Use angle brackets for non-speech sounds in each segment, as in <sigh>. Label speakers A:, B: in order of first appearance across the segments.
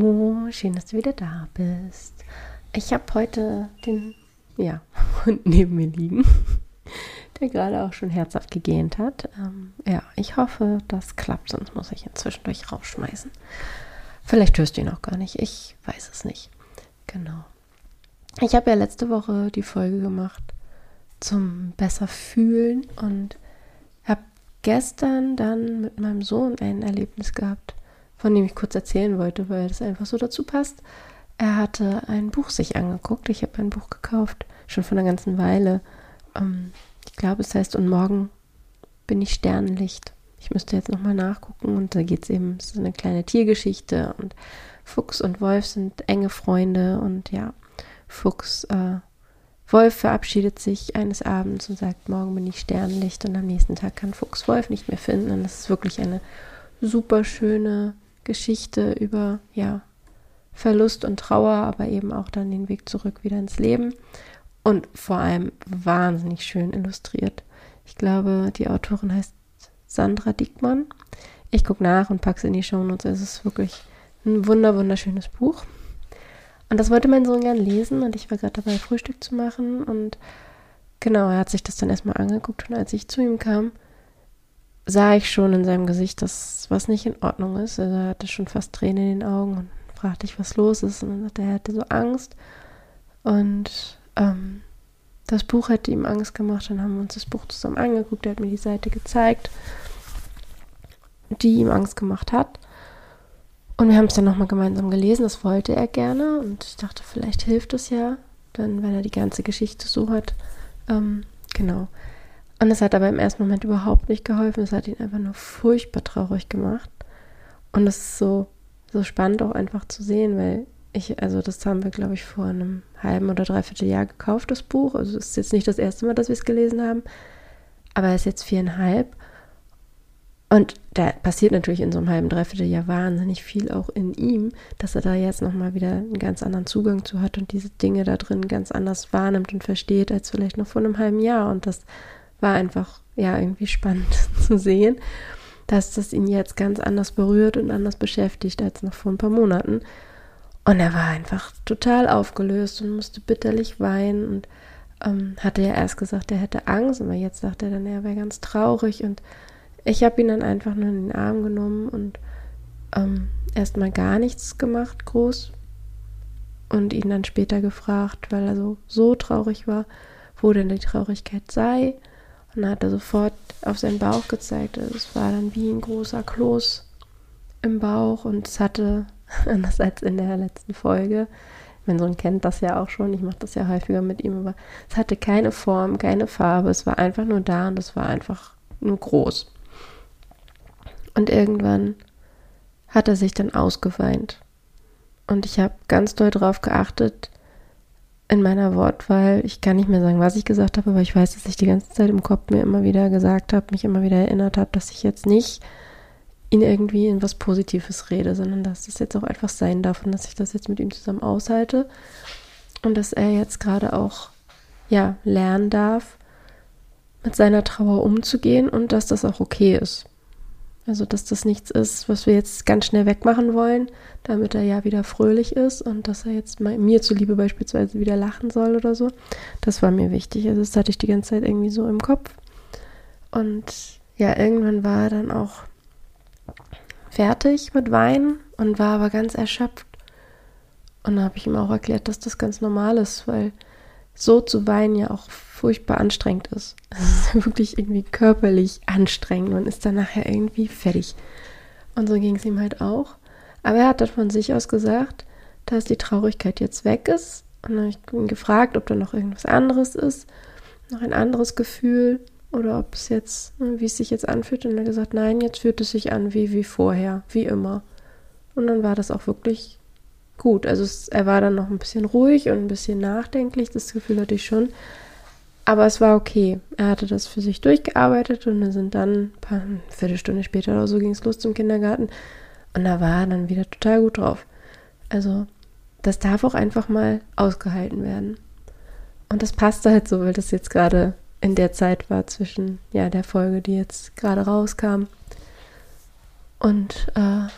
A: Hallo, schön, dass du wieder da bist. Ich habe heute den ja, <laughs> Hund neben mir liegen, <laughs> der gerade auch schon herzhaft gegähnt hat. Ähm, ja, ich hoffe, das klappt, sonst muss ich ihn zwischendurch rausschmeißen. Vielleicht hörst du ihn auch gar nicht, ich weiß es nicht. Genau. Ich habe ja letzte Woche die Folge gemacht zum besser fühlen und habe gestern dann mit meinem Sohn ein Erlebnis gehabt von dem ich kurz erzählen wollte, weil das einfach so dazu passt. Er hatte ein Buch sich angeguckt. Ich habe ein Buch gekauft, schon vor einer ganzen Weile. Ähm, ich glaube, es heißt Und morgen bin ich Sternenlicht. Ich müsste jetzt nochmal nachgucken und da geht es eben, es ist eine kleine Tiergeschichte und Fuchs und Wolf sind enge Freunde und ja, Fuchs, äh, Wolf verabschiedet sich eines Abends und sagt, morgen bin ich Sternenlicht und am nächsten Tag kann Fuchs Wolf nicht mehr finden und das ist wirklich eine super schöne Geschichte über ja, Verlust und Trauer, aber eben auch dann den Weg zurück wieder ins Leben und vor allem wahnsinnig schön illustriert. Ich glaube, die Autorin heißt Sandra Dickmann. Ich gucke nach und packe es in die Show Notes. Es ist wirklich ein wunder wunderschönes Buch. Und das wollte mein Sohn gern lesen und ich war gerade dabei, Frühstück zu machen und genau, er hat sich das dann erstmal angeguckt und als ich zu ihm kam, sah ich schon in seinem Gesicht, dass was nicht in Ordnung ist. Also er hatte schon fast Tränen in den Augen und fragte ich, was los ist. Und dann sagte er, er hatte so Angst. Und ähm, das Buch hätte ihm Angst gemacht. Dann haben wir uns das Buch zusammen angeguckt. Er hat mir die Seite gezeigt, die ihm Angst gemacht hat. Und wir haben es dann nochmal gemeinsam gelesen. Das wollte er gerne. Und ich dachte, vielleicht hilft es ja, dann, wenn er die ganze Geschichte so hat. Ähm, genau. Und es hat aber im ersten Moment überhaupt nicht geholfen. Es hat ihn einfach nur furchtbar traurig gemacht. Und es ist so, so spannend auch einfach zu sehen, weil ich, also das haben wir, glaube ich, vor einem halben oder dreiviertel Jahr gekauft, das Buch. Also es ist jetzt nicht das erste Mal, dass wir es gelesen haben, aber er ist jetzt viereinhalb. Und da passiert natürlich in so einem halben, dreiviertel Jahr wahnsinnig viel auch in ihm, dass er da jetzt nochmal wieder einen ganz anderen Zugang zu hat und diese Dinge da drin ganz anders wahrnimmt und versteht als vielleicht noch vor einem halben Jahr. Und das war einfach ja irgendwie spannend <laughs> zu sehen, dass das ihn jetzt ganz anders berührt und anders beschäftigt als noch vor ein paar Monaten. Und er war einfach total aufgelöst und musste bitterlich weinen und ähm, hatte ja erst gesagt, er hätte Angst, aber jetzt sagt er dann, er wäre ganz traurig und ich habe ihn dann einfach nur in den Arm genommen und ähm, erstmal gar nichts gemacht, groß. Und ihn dann später gefragt, weil er so, so traurig war, wo denn die Traurigkeit sei. Dann hat er sofort auf seinen Bauch gezeigt. Also es war dann wie ein großer Kloß im Bauch und es hatte, <laughs> anders als in der letzten Folge, mein Sohn kennt das ja auch schon, ich mache das ja häufiger mit ihm, aber es hatte keine Form, keine Farbe, es war einfach nur da und es war einfach nur groß. Und irgendwann hat er sich dann ausgeweint. Und ich habe ganz doll darauf geachtet, in meiner Wortwahl, ich kann nicht mehr sagen, was ich gesagt habe, aber ich weiß, dass ich die ganze Zeit im Kopf mir immer wieder gesagt habe, mich immer wieder erinnert habe, dass ich jetzt nicht ihn irgendwie in was Positives rede, sondern dass das jetzt auch einfach sein darf und dass ich das jetzt mit ihm zusammen aushalte und dass er jetzt gerade auch ja lernen darf, mit seiner Trauer umzugehen und dass das auch okay ist. Also, dass das nichts ist, was wir jetzt ganz schnell wegmachen wollen, damit er ja wieder fröhlich ist und dass er jetzt mal mir zuliebe beispielsweise wieder lachen soll oder so. Das war mir wichtig. Also, das hatte ich die ganze Zeit irgendwie so im Kopf. Und ja, irgendwann war er dann auch fertig mit Weinen und war aber ganz erschöpft. Und da habe ich ihm auch erklärt, dass das ganz normal ist, weil so zu weinen ja auch furchtbar anstrengend ist. <laughs> Es ist wirklich irgendwie körperlich anstrengend. Man ist dann nachher irgendwie fertig. Und so ging es ihm halt auch. Aber er hat dann von sich aus gesagt, dass die Traurigkeit jetzt weg ist Und dann habe ich ihn gefragt, ob da noch irgendwas anderes ist, noch ein anderes Gefühl oder ob es jetzt, wie es sich jetzt anfühlt. Und er hat gesagt, nein, jetzt fühlt es sich an wie, wie vorher, wie immer. Und dann war das auch wirklich gut. Also es, er war dann noch ein bisschen ruhig und ein bisschen nachdenklich, das Gefühl hatte ich schon. Aber es war okay. Er hatte das für sich durchgearbeitet und wir sind dann ein paar, eine Viertelstunde später oder so ging es los zum Kindergarten. Und da war er dann wieder total gut drauf. Also das darf auch einfach mal ausgehalten werden. Und das passte halt so, weil das jetzt gerade in der Zeit war zwischen ja der Folge, die jetzt gerade rauskam und äh,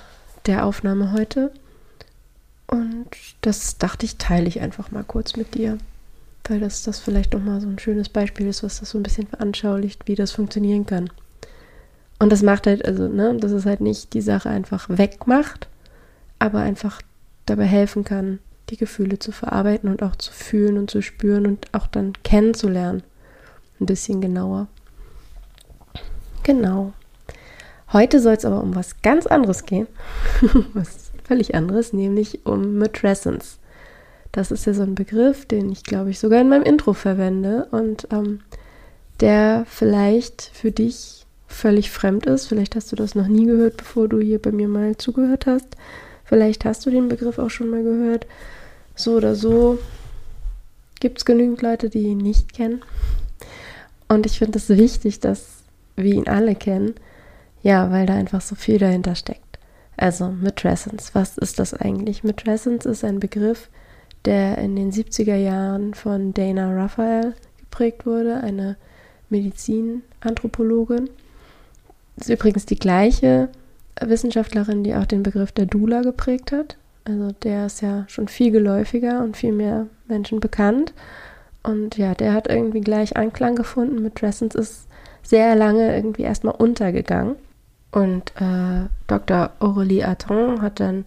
A: der Aufnahme heute. Und das dachte ich, teile ich einfach mal kurz mit dir, weil das, das vielleicht nochmal so ein schönes Beispiel ist, was das so ein bisschen veranschaulicht, wie das funktionieren kann. Und das macht halt, also, ne, dass es halt nicht die Sache einfach wegmacht, aber einfach dabei helfen kann, die Gefühle zu verarbeiten und auch zu fühlen und zu spüren und auch dann kennenzulernen. Ein bisschen genauer. Genau. Heute soll es aber um was ganz anderes gehen. <laughs> was völlig anderes, nämlich um Matrescence. Das ist ja so ein Begriff, den ich glaube ich sogar in meinem Intro verwende und ähm, der vielleicht für dich völlig fremd ist. Vielleicht hast du das noch nie gehört, bevor du hier bei mir mal zugehört hast. Vielleicht hast du den Begriff auch schon mal gehört. So oder so gibt es genügend Leute, die ihn nicht kennen. Und ich finde es wichtig, dass wir ihn alle kennen. Ja, weil da einfach so viel dahinter steckt. Also Matrescence, was ist das eigentlich? Matrescence ist ein Begriff, der in den 70er Jahren von Dana Raphael geprägt wurde, eine Medizinanthropologin. Das ist übrigens die gleiche Wissenschaftlerin, die auch den Begriff der Dula geprägt hat. Also der ist ja schon viel geläufiger und viel mehr Menschen bekannt. Und ja, der hat irgendwie gleich Anklang gefunden. Mit ist sehr lange irgendwie erstmal untergegangen. Und äh, Dr. Aurélie Atton hat dann,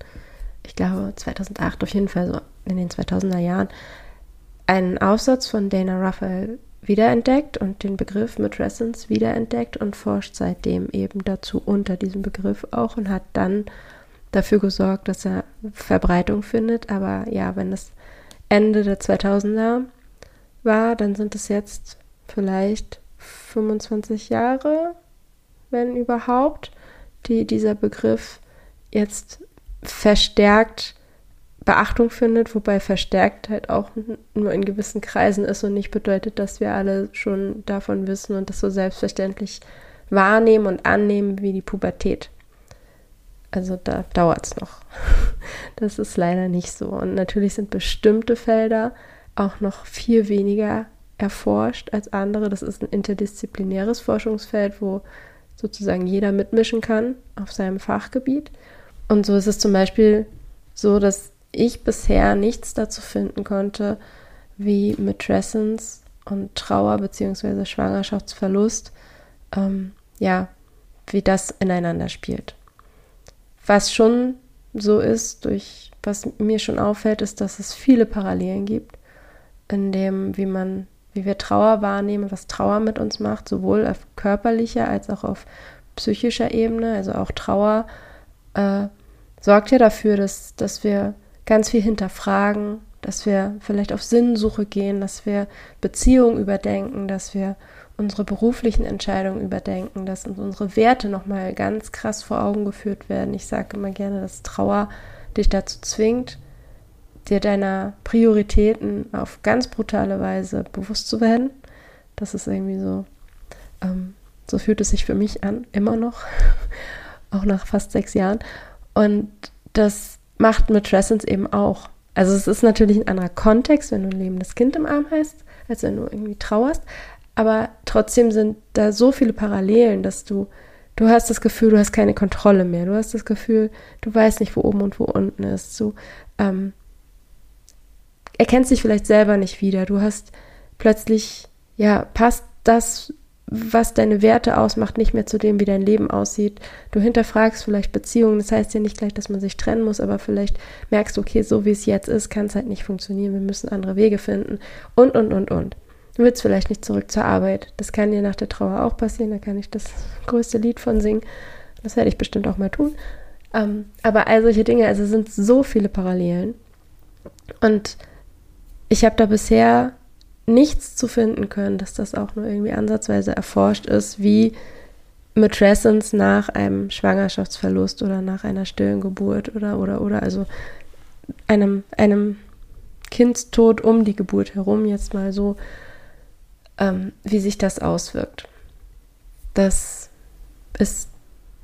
A: ich glaube 2008 auf jeden Fall so in den 2000er Jahren, einen Aufsatz von Dana Raphael wiederentdeckt und den Begriff Matrescence wiederentdeckt und forscht seitdem eben dazu unter diesem Begriff auch und hat dann dafür gesorgt, dass er Verbreitung findet. Aber ja, wenn es Ende der 2000er war, dann sind es jetzt vielleicht 25 Jahre, wenn überhaupt, die dieser Begriff jetzt verstärkt Beachtung findet, wobei verstärkt halt auch nur in gewissen Kreisen ist und nicht bedeutet, dass wir alle schon davon wissen und das so selbstverständlich wahrnehmen und annehmen wie die Pubertät. Also da dauert es noch. <laughs> Das ist leider nicht so. Und natürlich sind bestimmte Felder auch noch viel weniger erforscht als andere. Das ist ein interdisziplinäres Forschungsfeld, wo sozusagen jeder mitmischen kann auf seinem Fachgebiet. Und so ist es zum Beispiel so, dass ich bisher nichts dazu finden konnte, wie Matrescence und Trauer bzw. Schwangerschaftsverlust, ähm, ja, wie das ineinander spielt. Was schon so ist, durch was mir schon auffällt, ist, dass es viele Parallelen gibt, in dem, wie man, wie wir Trauer wahrnehmen, was Trauer mit uns macht, sowohl auf körperlicher als auch auf psychischer Ebene. Also auch Trauer äh, sorgt ja dafür, dass, dass wir ganz viel hinterfragen, dass wir vielleicht auf Sinnsuche gehen, dass wir Beziehungen überdenken, dass wir unsere beruflichen Entscheidungen überdenken, dass uns unsere Werte nochmal ganz krass vor Augen geführt werden. Ich sage immer gerne, dass Trauer dich dazu zwingt, dir deiner Prioritäten auf ganz brutale Weise bewusst zu werden. Das ist irgendwie so, ähm, so fühlt es sich für mich an, immer noch, <laughs> auch nach fast sechs Jahren. Und das macht Matrescence eben auch. Also es ist natürlich ein anderer Kontext, wenn du ein lebendes Kind im Arm hast, als wenn du irgendwie trauerst. Aber trotzdem sind da so viele Parallelen, dass du, du hast das Gefühl, du hast keine Kontrolle mehr. Du hast das Gefühl, du weißt nicht, wo oben und wo unten ist. Du ähm, erkennst dich vielleicht selber nicht wieder. Du hast plötzlich, ja, passt das was deine Werte ausmacht, nicht mehr zu dem, wie dein Leben aussieht. Du hinterfragst vielleicht Beziehungen. Das heißt ja nicht gleich, dass man sich trennen muss, aber vielleicht merkst du, okay, so wie es jetzt ist, kann es halt nicht funktionieren. Wir müssen andere Wege finden. Und, und, und, und. Du willst vielleicht nicht zurück zur Arbeit. Das kann dir nach der Trauer auch passieren. Da kann ich das größte Lied von singen. Das werde ich bestimmt auch mal tun. Ähm, aber all solche Dinge, also sind so viele Parallelen. Und ich habe da bisher nichts zu finden können, dass das auch nur irgendwie ansatzweise erforscht ist, wie Matrescence nach einem Schwangerschaftsverlust oder nach einer stillen Geburt oder oder oder also einem einem Kindstod um die Geburt herum jetzt mal so, ähm, wie sich das auswirkt. Das ist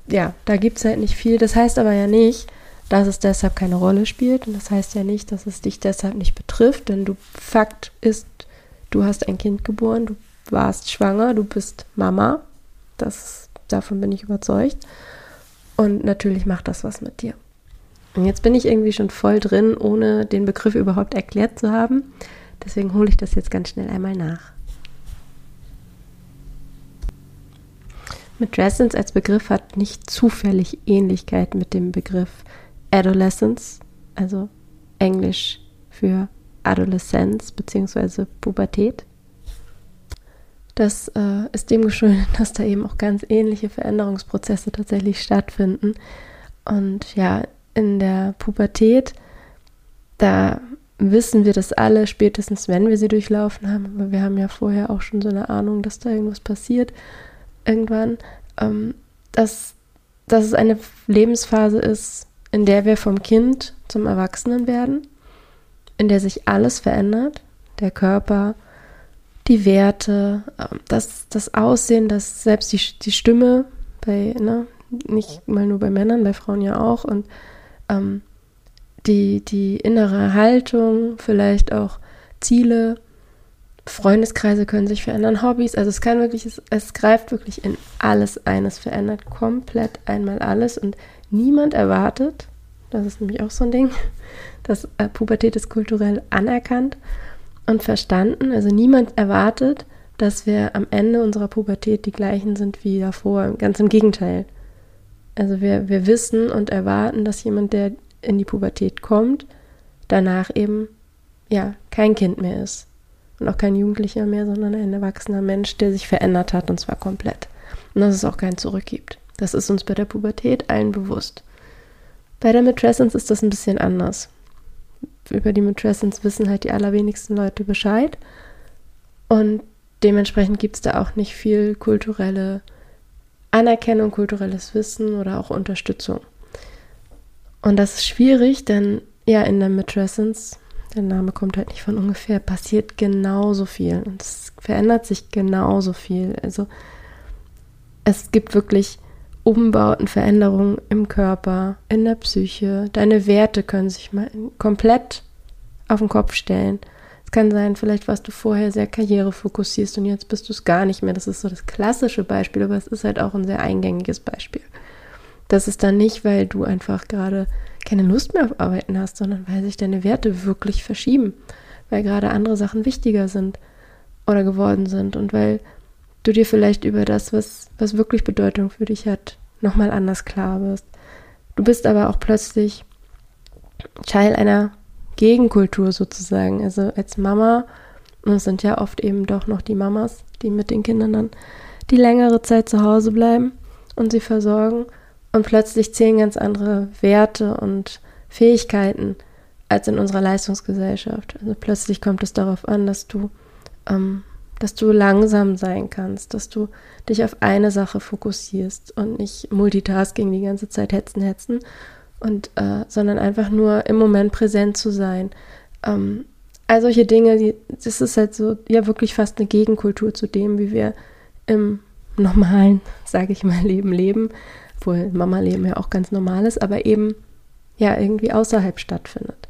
A: ja, da gibt es halt nicht viel. Das heißt aber ja nicht, dass es deshalb keine Rolle spielt und das heißt ja nicht, dass es dich deshalb nicht betrifft, denn du Fakt ist, du hast ein Kind geboren, du warst schwanger, du bist Mama. Das davon bin ich überzeugt. Und natürlich macht das was mit dir. Und jetzt bin ich irgendwie schon voll drin, ohne den Begriff überhaupt erklärt zu haben. Deswegen hole ich das jetzt ganz schnell einmal nach. Matrescence als Begriff hat nicht zufällig Ähnlichkeit mit dem Begriff Adolescence, also Englisch für Adoleszenz bzw. Pubertät. Das äh, ist dem geschuldet, <laughs> dass da eben auch ganz ähnliche Veränderungsprozesse tatsächlich stattfinden. Und ja, in der Pubertät, da wissen wir das alle, spätestens wenn wir sie durchlaufen haben. Aber wir haben ja vorher auch schon so eine Ahnung, dass da irgendwas passiert irgendwann, ähm, dass, dass es eine Lebensphase ist, in der wir vom Kind zum Erwachsenen werden, in der sich alles verändert, der Körper, die Werte, ähm, das, das Aussehen, das selbst die, die Stimme, bei, ne, nicht mal nur bei Männern, bei Frauen ja auch, und ähm, die, die innere Haltung, vielleicht auch Ziele, Freundeskreise können sich verändern, Hobbys, also es kann wirklich, es, es greift wirklich in alles ein, es verändert komplett einmal alles und niemand erwartet, das ist nämlich auch so ein Ding, dass äh, Pubertät ist kulturell anerkannt und verstanden, also niemand erwartet, dass wir am Ende unserer Pubertät die gleichen sind wie davor, ganz im Gegenteil. Also wir, wir wissen und erwarten, dass jemand, der in die Pubertät kommt, danach eben ja kein Kind mehr ist und auch kein Jugendlicher mehr, sondern ein erwachsener Mensch, der sich verändert hat und zwar komplett. Und dass es auch kein Zurück gibt. Das ist uns bei der Pubertät allen bewusst. Bei der Matrescence ist das ein bisschen anders. Über die Matrescence wissen halt die allerwenigsten Leute Bescheid. Und dementsprechend gibt es da auch nicht viel kulturelle Anerkennung, kulturelles Wissen oder auch Unterstützung. Und das ist schwierig, denn ja, in der Matrescence der Name kommt halt nicht von ungefähr, passiert genauso viel und es verändert sich genauso viel. Also es gibt wirklich Umbauten, Veränderungen im Körper, in der Psyche. Deine Werte können sich mal komplett auf den Kopf stellen. Es kann sein, vielleicht warst du vorher sehr karrierefokussierst und jetzt bist du es gar nicht mehr. Das ist so das klassische Beispiel, aber es ist halt auch ein sehr eingängiges Beispiel. Das ist dann nicht, weil du einfach gerade keine Lust mehr auf Arbeiten hast, sondern weil sich deine Werte wirklich verschieben, weil gerade andere Sachen wichtiger sind oder geworden sind und weil du dir vielleicht über das, was, was wirklich Bedeutung für dich hat, nochmal anders klar wirst. Du bist aber auch plötzlich Teil einer Gegenkultur sozusagen. Also als Mama, und es sind ja oft eben doch noch die Mamas, die mit den Kindern dann die längere Zeit zu Hause bleiben und sie versorgen und plötzlich zählen ganz andere Werte und Fähigkeiten als in unserer Leistungsgesellschaft. Also plötzlich kommt es darauf an, dass du, ähm, dass du langsam sein kannst, dass du dich auf eine Sache fokussierst und nicht Multitasking die ganze Zeit hetzen, hetzen, und, äh, sondern einfach nur im Moment präsent zu sein. Ähm, all solche Dinge, die, das ist halt so, ja, wirklich fast eine Gegenkultur zu dem, wie wir im normalen, <laughs> sage ich mal, Leben leben obwohl Mama-Leben ja auch ganz normal ist, aber eben ja irgendwie außerhalb stattfindet.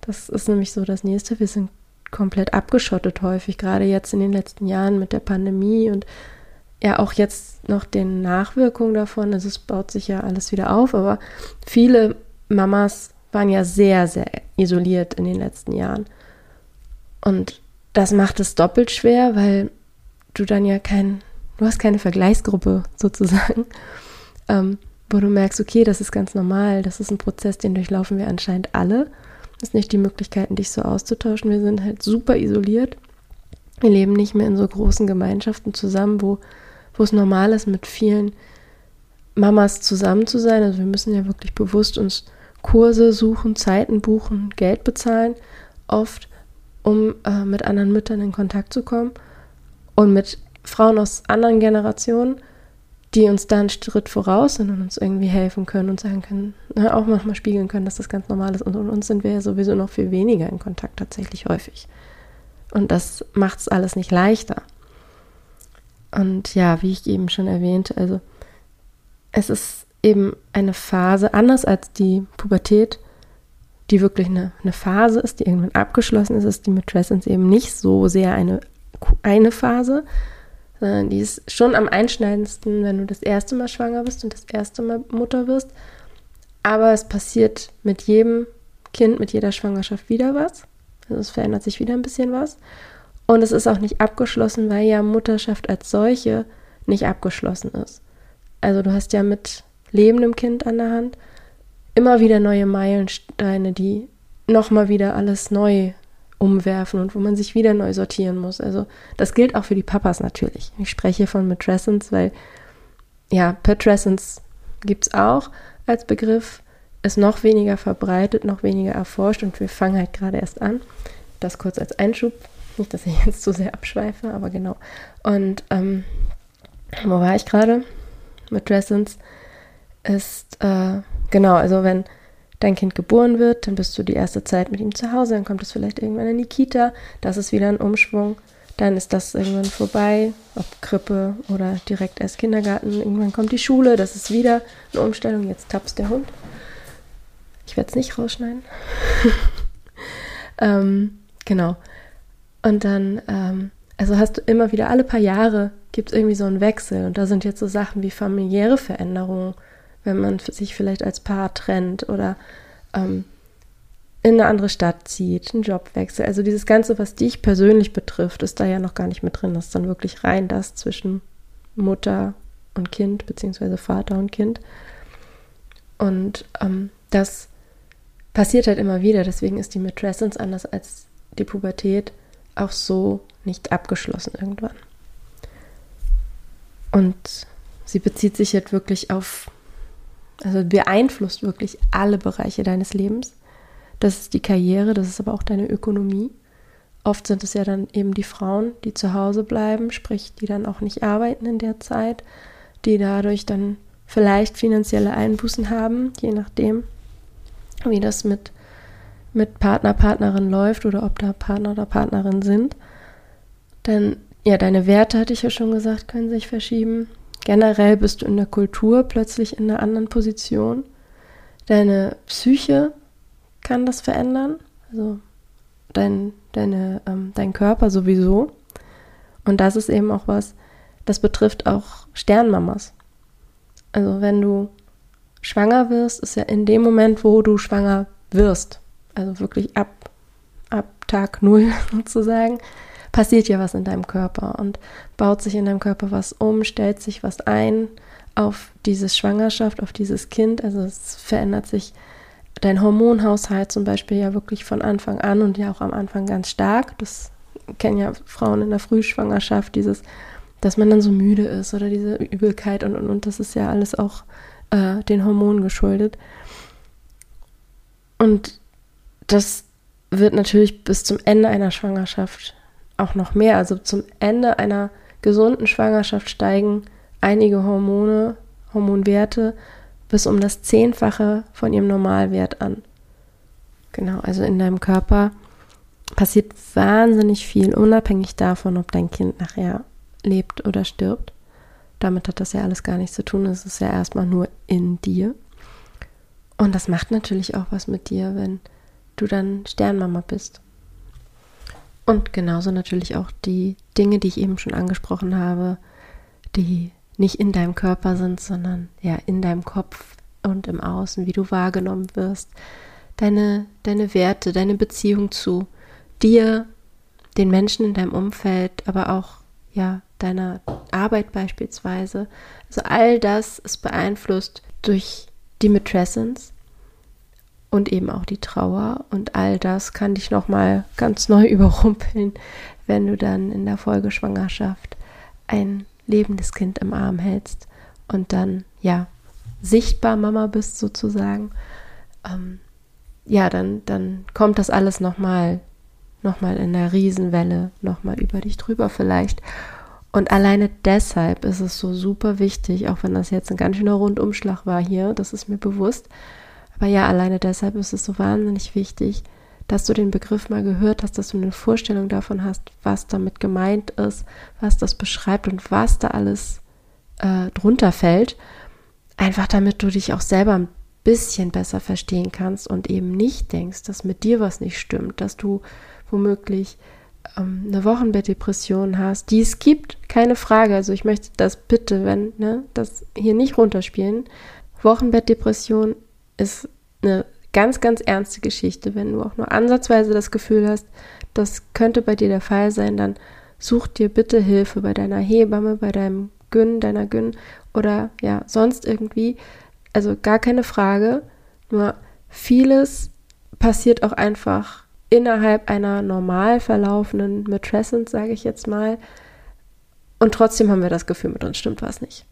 A: Das ist nämlich so das Nächste. Wir sind komplett abgeschottet häufig, gerade jetzt in den letzten Jahren mit der Pandemie und ja auch jetzt noch den Nachwirkungen davon. Also es baut sich ja alles wieder auf, aber viele Mamas waren ja sehr, sehr isoliert in den letzten Jahren. Und das macht es doppelt schwer, weil du dann ja kein, du hast keine Vergleichsgruppe <laughs> sozusagen ähm, wo du merkst, okay, das ist ganz normal, das ist ein Prozess, den durchlaufen wir anscheinend alle. Ist nicht die Möglichkeiten, dich so auszutauschen. Wir sind halt super isoliert. Wir leben nicht mehr in so großen Gemeinschaften zusammen, wo, wo es normal ist, mit vielen Mamas zusammen zu sein. Also wir müssen ja wirklich bewusst uns Kurse suchen, Zeiten buchen, Geld bezahlen, oft, um äh, mit anderen Müttern in Kontakt zu kommen und mit Frauen aus anderen Generationen, die uns da einen Schritt voraus sind und uns irgendwie helfen können und sagen können, ne, auch manchmal spiegeln können, dass das ganz normal ist. Und, und uns sind wir ja sowieso noch viel weniger in Kontakt tatsächlich häufig. Und das macht es alles nicht leichter. Und ja, wie ich eben schon erwähnte, also es ist eben eine Phase, anders als die Pubertät, die wirklich eine, eine Phase ist, die irgendwann abgeschlossen ist, ist die Matrescence eben nicht so sehr eine, eine Phase, die ist schon am einschneidendsten, wenn du das erste Mal schwanger bist und das erste Mal Mutter wirst. Aber es passiert mit jedem Kind, mit jeder Schwangerschaft wieder was. Also es verändert sich wieder ein bisschen was. Und es ist auch nicht abgeschlossen, weil ja Mutterschaft als solche nicht abgeschlossen ist. Also du hast ja mit lebendem Kind an der Hand immer wieder neue Meilensteine, die nochmal wieder alles neu umwerfen und wo man sich wieder neu sortieren muss. Also das gilt auch für die Papas natürlich. Ich spreche von Matrescence, weil ja, Patrescence gibt es auch als Begriff, ist noch weniger verbreitet, noch weniger erforscht und wir fangen halt gerade erst an. Das kurz als Einschub. Nicht, dass ich jetzt zu sehr abschweife, aber genau. Und ähm, wo war ich gerade? Matrescence ist, äh, genau, also wenn dein Kind geboren wird, dann bist du die erste Zeit mit ihm zu Hause, dann kommt es vielleicht irgendwann in die Kita, das ist wieder ein Umschwung, dann ist das irgendwann vorbei, ob Krippe oder direkt erst Kindergarten, irgendwann kommt die Schule, das ist wieder eine Umstellung, jetzt tapst der Hund. Ich werde es nicht rausschneiden. <laughs> ähm, genau. Und dann, ähm, also hast du immer wieder alle paar Jahre gibt es irgendwie so einen Wechsel und da sind jetzt so Sachen wie familiäre Veränderungen wenn man sich vielleicht als Paar trennt oder ähm, in eine andere Stadt zieht, einen Jobwechsel. Also dieses Ganze, was dich persönlich betrifft, ist da ja noch gar nicht mit drin. Das ist dann wirklich rein das zwischen Mutter und Kind, beziehungsweise Vater und Kind. Und ähm, das passiert halt immer wieder. Deswegen ist die Matrescence anders als die Pubertät auch so nicht abgeschlossen irgendwann. Und sie bezieht sich jetzt wirklich auf also beeinflusst wirklich alle Bereiche deines Lebens. Das ist die Karriere, das ist aber auch deine Ökonomie. Oft sind es ja dann eben die Frauen, die zu Hause bleiben, sprich, die dann auch nicht arbeiten in der Zeit, die dadurch dann vielleicht finanzielle Einbußen haben, je nachdem, wie das mit, mit Partner, Partnerin läuft oder ob da Partner oder Partnerin sind. Denn ja, deine Werte, hatte ich ja schon gesagt, können sich verschieben. Generell bist du in der Kultur plötzlich in einer anderen Position. Deine Psyche kann das verändern, also dein, deine, ähm, dein Körper sowieso. Und das ist eben auch was, das betrifft auch Sternmamas. Also wenn du schwanger wirst, ist ja in dem Moment, wo du schwanger wirst, also wirklich ab, ab Tag Null <laughs> sozusagen, passiert ja was in deinem Körper und baut sich in deinem Körper was um, stellt sich was ein auf diese Schwangerschaft, auf dieses Kind. Also es verändert sich dein Hormonhaushalt zum Beispiel ja wirklich von Anfang an und ja auch am Anfang ganz stark. Das kennen ja Frauen in der Frühschwangerschaft, dieses, dass man dann so müde ist oder diese Übelkeit und und und. Das ist ja alles auch äh, den Hormonen geschuldet. Und das wird natürlich bis zum Ende einer Schwangerschaft auch noch mehr. Also zum Ende einer gesunden Schwangerschaft steigen einige Hormone, Hormonwerte bis um das Zehnfache von ihrem Normalwert an. Genau, also in deinem Körper passiert wahnsinnig viel, unabhängig davon, ob dein Kind nachher lebt oder stirbt. Damit hat das ja alles gar nichts zu tun. Es ist ja erstmal nur in dir. Und das macht natürlich auch was mit dir, wenn du dann Sternmama bist. Und genauso natürlich auch die Dinge, die ich eben schon angesprochen habe, die nicht in deinem Körper sind, sondern ja in deinem Kopf und im Außen, wie du wahrgenommen wirst, deine, deine Werte, deine Beziehung zu dir, den Menschen in deinem Umfeld, aber auch ja deiner Arbeit beispielsweise. Also all das ist beeinflusst durch die Matrescence und eben auch die Trauer und all das kann dich nochmal ganz neu <laughs> überrumpeln, wenn du dann in der Folgeschwangerschaft ein lebendes Kind im Arm hältst und dann ja sichtbar Mama bist sozusagen. Ähm, ja, dann, dann kommt das alles nochmal nochmal in einer Riesenwelle, nochmal über dich drüber vielleicht. Und alleine deshalb ist es so super wichtig, auch wenn das jetzt ein ganz schöner Rundumschlag war hier, das ist mir bewusst. Aber ja, alleine deshalb ist es so wahnsinnig wichtig, dass du den Begriff mal gehört hast, dass du eine Vorstellung davon hast, was damit gemeint ist, was das beschreibt und was da alles äh, drunter fällt. Einfach damit du dich auch selber ein bisschen besser verstehen kannst und eben nicht denkst, dass mit dir was nicht stimmt, dass du womöglich ähm, eine Wochenbettdepression hast, die es gibt, keine Frage. Also ich möchte das bitte, wenn, ne, das hier nicht runterspielen. Wochenbettdepression ist eine ganz, ganz ernste Geschichte. Wenn du auch nur ansatzweise das Gefühl hast, das könnte bei dir der Fall sein, dann such dir bitte Hilfe bei deiner Hebamme, bei deinem Gyn, deiner Gyn oder ja, sonst irgendwie. Also gar keine Frage. Nur vieles passiert auch einfach innerhalb einer normal verlaufenden Matrescence, sage ich jetzt mal. Und trotzdem haben wir das Gefühl, mit uns stimmt was nicht.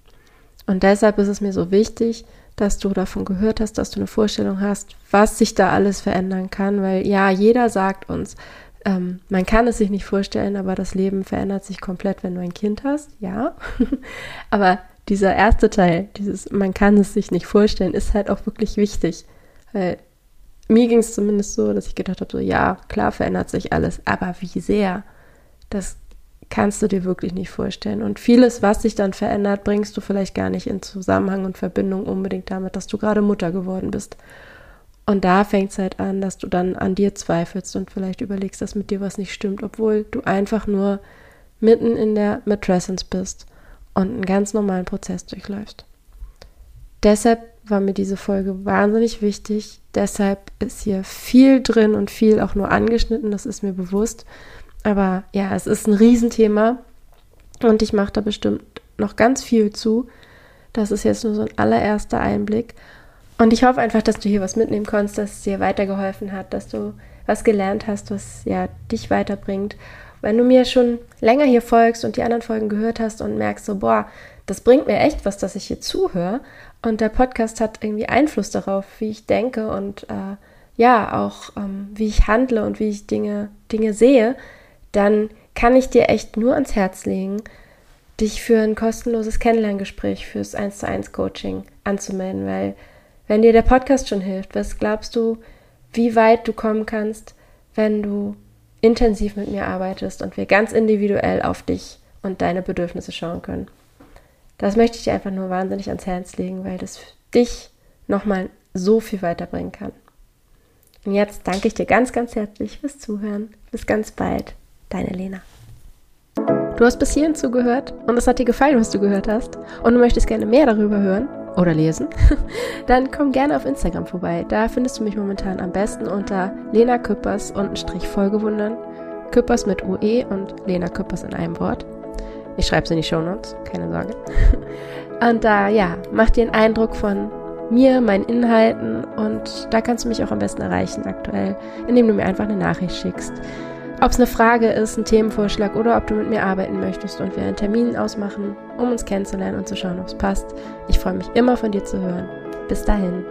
A: Und deshalb ist es mir so wichtig, dass du davon gehört hast, dass du eine Vorstellung hast, was sich da alles verändern kann, weil ja, jeder sagt uns, ähm, man kann es sich nicht vorstellen, aber das Leben verändert sich komplett, wenn du ein Kind hast, ja. <laughs> aber dieser erste Teil, dieses man kann es sich nicht vorstellen, ist halt auch wirklich wichtig, weil mir ging es zumindest so, dass ich gedacht habe, so ja, klar verändert sich alles, aber wie sehr, das kannst du dir wirklich nicht vorstellen. Und vieles, was sich dann verändert, bringst du vielleicht gar nicht in Zusammenhang und Verbindung unbedingt damit, dass du gerade Mutter geworden bist. Und da fängt es halt an, dass du dann an dir zweifelst und vielleicht überlegst, dass mit dir was nicht stimmt, obwohl du einfach nur mitten in der Matrescence bist und einen ganz normalen Prozess durchläufst. Deshalb war mir diese Folge wahnsinnig wichtig. Deshalb ist hier viel drin und viel auch nur angeschnitten, das ist mir bewusst. Aber ja, es ist ein Riesenthema und ich mache da bestimmt noch ganz viel zu. Das ist jetzt nur so ein allererster Einblick. Und ich hoffe einfach, dass du hier was mitnehmen konntest, dass es dir weitergeholfen hat, dass du was gelernt hast, was ja dich weiterbringt. Wenn du mir schon länger hier folgst und die anderen Folgen gehört hast und merkst so, boah, das bringt mir echt was, dass ich hier zuhöre und der Podcast hat irgendwie Einfluss darauf, wie ich denke und äh, ja, auch ähm, wie ich handle und wie ich Dinge, Dinge sehe, dann kann ich dir echt nur ans Herz legen, dich für ein kostenloses Kennenlerngespräch fürs 1 zu 1 Coaching anzumelden, weil wenn dir der Podcast schon hilft, was glaubst du, wie weit du kommen kannst, wenn du intensiv mit mir arbeitest und wir ganz individuell auf dich und deine Bedürfnisse schauen können. Das möchte ich dir einfach nur wahnsinnig ans Herz legen, weil das dich nochmal so viel weiterbringen kann. Und jetzt danke ich dir ganz, ganz herzlich fürs Zuhören. Bis ganz bald. Deine Lena. Du hast bis hierhin zugehört und es hat dir gefallen, was du gehört hast und du möchtest gerne mehr darüber hören oder lesen, <laughs> dann komm gerne auf Instagram vorbei. Da findest du mich momentan am besten unter Lena Küppers und Strich Folgewundern. Küppers mit UE und Lena Küppers in einem Wort. Ich schreibe es in die Show Notes, keine Sorge. <laughs> Und da, äh, ja, mach dir einen Eindruck von mir, meinen Inhalten und da kannst du mich auch am besten erreichen aktuell, indem du mir einfach eine Nachricht schickst. Ob es eine Frage ist, ein Themenvorschlag oder ob du mit mir arbeiten möchtest und wir einen Termin ausmachen, um uns kennenzulernen und zu schauen, ob es passt. Ich freue mich immer von dir zu hören. Bis dahin.